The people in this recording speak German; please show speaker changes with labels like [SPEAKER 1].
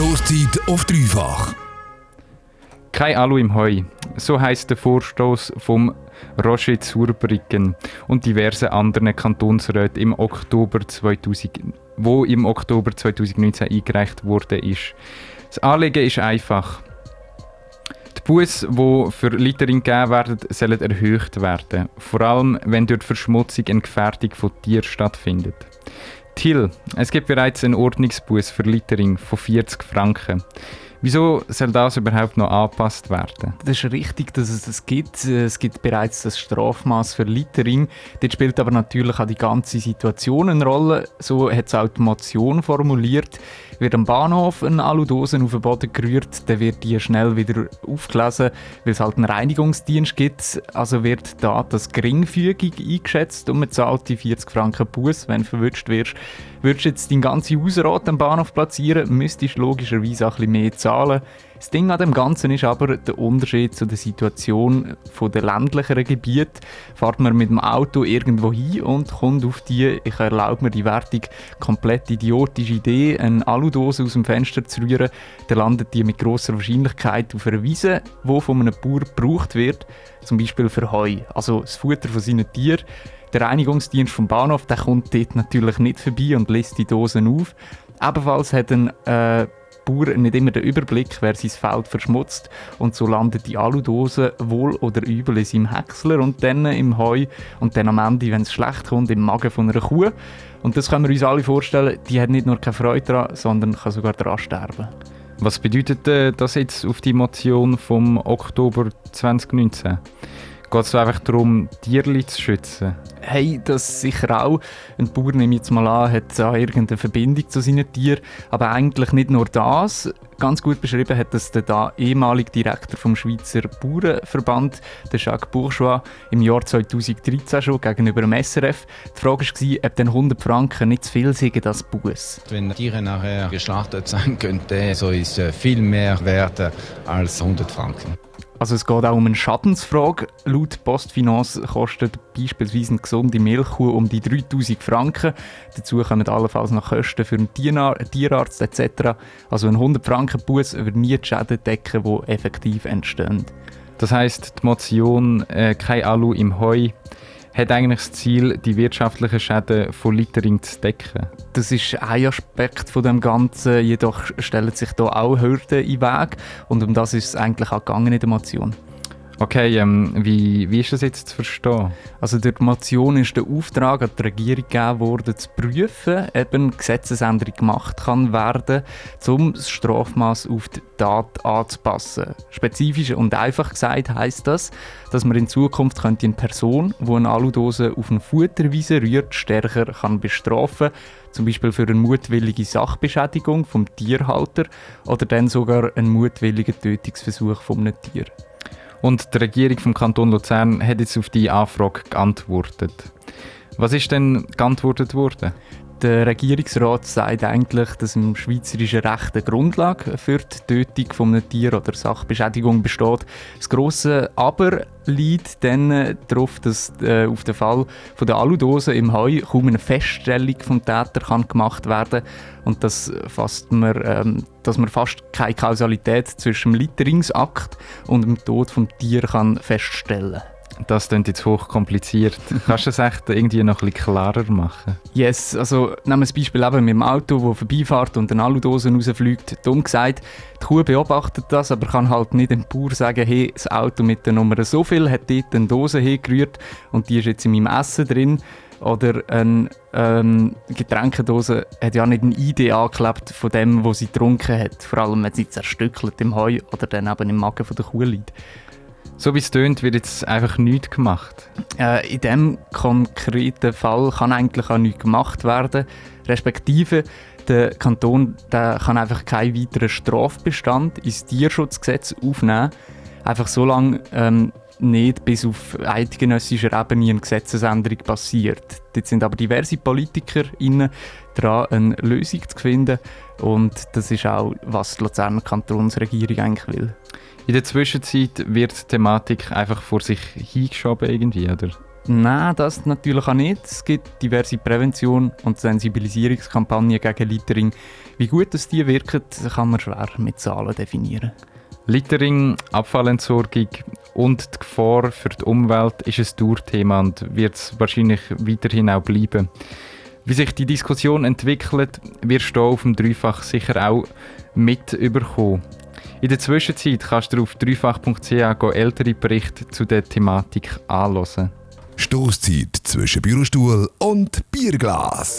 [SPEAKER 1] Stoßzeit auf dreifach.
[SPEAKER 2] Kein Alu im Heu. So heißt der Vorstoß vom Roger Zurbriggen und diversen anderen Kantonsräten im Oktober 2000, wo im Oktober 2019 eingereicht wurde ist. Das Anliegen ist einfach. Die Buße, die für Littering gegeben werden, sollen erhöht werden. Vor allem, wenn durch Verschmutzung eine Gefährdung von Tieren stattfindet. Till, es gibt bereits einen Ordnungsbuß für Littering von 40 Franken. Wieso soll das überhaupt noch angepasst werden?
[SPEAKER 3] Das ist richtig, dass es das gibt. Es gibt bereits das Strafmaß für Littering. Dort spielt aber natürlich auch die ganze Situation eine Rolle. So hat es auch die Motion formuliert. Wird am Bahnhof eine Aludose auf den Boden gerührt, dann wird die schnell wieder aufgelesen, weil es halt einen Reinigungsdienst gibt. Also wird da das geringfügig eingeschätzt und man zahlt die 40 Franken Bus, wenn du verwünscht wirst. Würdest du jetzt dein ganze Hausrat am Bahnhof platzieren, müsstest du logischerweise auch ein bisschen mehr zahlen. Das Ding an dem Ganzen ist aber der Unterschied zu der Situation den ländlicheren Gebieten. Fahrt man mit dem Auto irgendwo hin und kommt auf die, ich erlaube mir die Wertung, komplett idiotische Idee, eine Aludose aus dem Fenster zu rühren, dann landet die mit großer Wahrscheinlichkeit auf einer Wiese, die von einem Bauer gebraucht wird, zum Beispiel für Heu, also das Futter von seinen Tieren. Der Reinigungsdienst vom Bahnhof der kommt dort natürlich nicht vorbei und lässt die Dosen auf. Ebenfalls hat ein äh, Bauer nicht immer den Überblick, wer sein Feld verschmutzt und so landet die Aludose wohl oder übel in seinem Häcksler und dann im Heu und dann am Ende, wenn es schlecht kommt, im Magen von einer Kuh. Und das können wir uns alle vorstellen, die hat nicht nur keine Freude daran, sondern kann sogar daran sterben.
[SPEAKER 2] Was bedeutet äh, das jetzt auf die Motion vom Oktober 2019? Geht es einfach darum, Tiere zu schützen?
[SPEAKER 3] Hey, das sicher auch. Ein Bauer, nehme ich jetzt mal an, hat auch irgendeine Verbindung zu seinen Tieren. Aber eigentlich nicht nur das. Ganz gut beschrieben hat das der da ehemalige Direktor vom Schweizer Bauernverband, der Jacques Bourgeois, im Jahr 2013 schon gegenüber dem SRF. Die Frage war, ob denn 100 Franken nicht zu viel sind als Buß.
[SPEAKER 4] Wenn Tiere nachher geschlachtet sein könnten, so ist es viel mehr wert als 100 Franken.
[SPEAKER 3] Also es geht auch um eine Schadensfrage. Laut Postfinance kostet beispielsweise eine gesunde Milchkuh um die 3000 Franken. Dazu kommen allenfalls noch Kosten für einen Tierarzt etc. Also ein 100 Franken Bus würde nie die Schäden decken, die effektiv entstehen.
[SPEAKER 2] Das heißt, die Motion äh, «Kein Alu im Heu» hat eigentlich das Ziel, die wirtschaftlichen Schäden von Littering zu decken.
[SPEAKER 3] Das ist ein Aspekt von dem Ganzen, jedoch stellen sich da auch Hürden den Weg und um das ist es eigentlich auch gegangen in der Motion.
[SPEAKER 2] Okay, ähm, wie, wie ist das jetzt zu verstehen?
[SPEAKER 3] Also durch die Motion ist der Auftrag an die Regierung gegeben worden, zu prüfen, ob eine Gesetzesänderung gemacht kann werden, um das Strafmaß auf die Tat anzupassen. Spezifisch und einfach gesagt heißt das, dass man in Zukunft könnte eine Person, die eine Aludose auf eine Futterweise rührt, stärker kann bestrafen zum Beispiel für eine mutwillige Sachbeschädigung vom Tierhalter oder dann sogar einen mutwilligen Tötungsversuch von einem Tier.
[SPEAKER 2] Und die Regierung vom Kanton Luzern hat jetzt auf die Anfrage geantwortet. Was ist denn geantwortet worden?
[SPEAKER 3] Der Regierungsrat sagt eigentlich, dass im schweizerischen Recht eine Grundlage für die Tötung von einem Tier oder Sachbeschädigung besteht. Das grosse Aber liegt dann darauf, dass äh, auf den Fall von der Aludose im Heu kaum eine Feststellung vom Täter kann gemacht werden und dass, fast man, ähm, dass man fast keine Kausalität zwischen dem Litteringsakt und dem Tod des Tieres kann feststellen kann.
[SPEAKER 2] Das klingt jetzt hochkompliziert. Kannst du das echt irgendwie noch ein bisschen klarer machen?
[SPEAKER 3] Yes, also nehmen wir das Beispiel eben mit dem Auto, das vorbeifährt und eine Aludose rausfliegt. Dumm gesagt, die Kuh beobachtet das, aber kann halt nicht dem Bauer sagen, hey, das Auto mit der Nummer so viel hat dort eine Dose hingerührt und die ist jetzt in meinem Essen drin. Oder eine ähm, Getränkedose hat ja nicht eine Idee angeklebt von dem, was sie getrunken hat. Vor allem, wenn sie zerstückelt im Heu oder dann eben im Magen von der Kuh liegt.
[SPEAKER 2] So wie es tönt, wird jetzt einfach nichts gemacht.
[SPEAKER 3] Äh, in diesem konkreten Fall kann eigentlich auch nichts gemacht werden. Respektive, der Kanton der kann einfach keinen weiteren Strafbestand ins Tierschutzgesetz aufnehmen. Einfach so lange ähm, nicht, bis auf eidgenössischer Ebene eine Gesetzesänderung passiert. Dort sind aber diverse Politiker daran, eine Lösung zu finden. Und das ist auch, was die Luzerner Kantonsregierung eigentlich will.
[SPEAKER 2] In der Zwischenzeit wird die Thematik einfach vor sich hingeschoben irgendwie, oder?
[SPEAKER 3] Nein, das natürlich auch nicht. Es gibt diverse Prävention- und Sensibilisierungskampagnen gegen Littering. Wie gut das die wirken, kann man schwer mit Zahlen definieren.
[SPEAKER 2] Littering, Abfallentsorgung und die Gefahr für die Umwelt ist ein Dauerthema und wird es wahrscheinlich weiterhin auch bleiben. Wie sich die Diskussion entwickelt, wirst du auf dem Dreifach sicher auch mit überkommen. In der Zwischenzeit kannst du auf dreifach.ch ältere Berichte zu der Thematik anhören.
[SPEAKER 1] Stoßzeit zwischen Bürostuhl und Bierglas.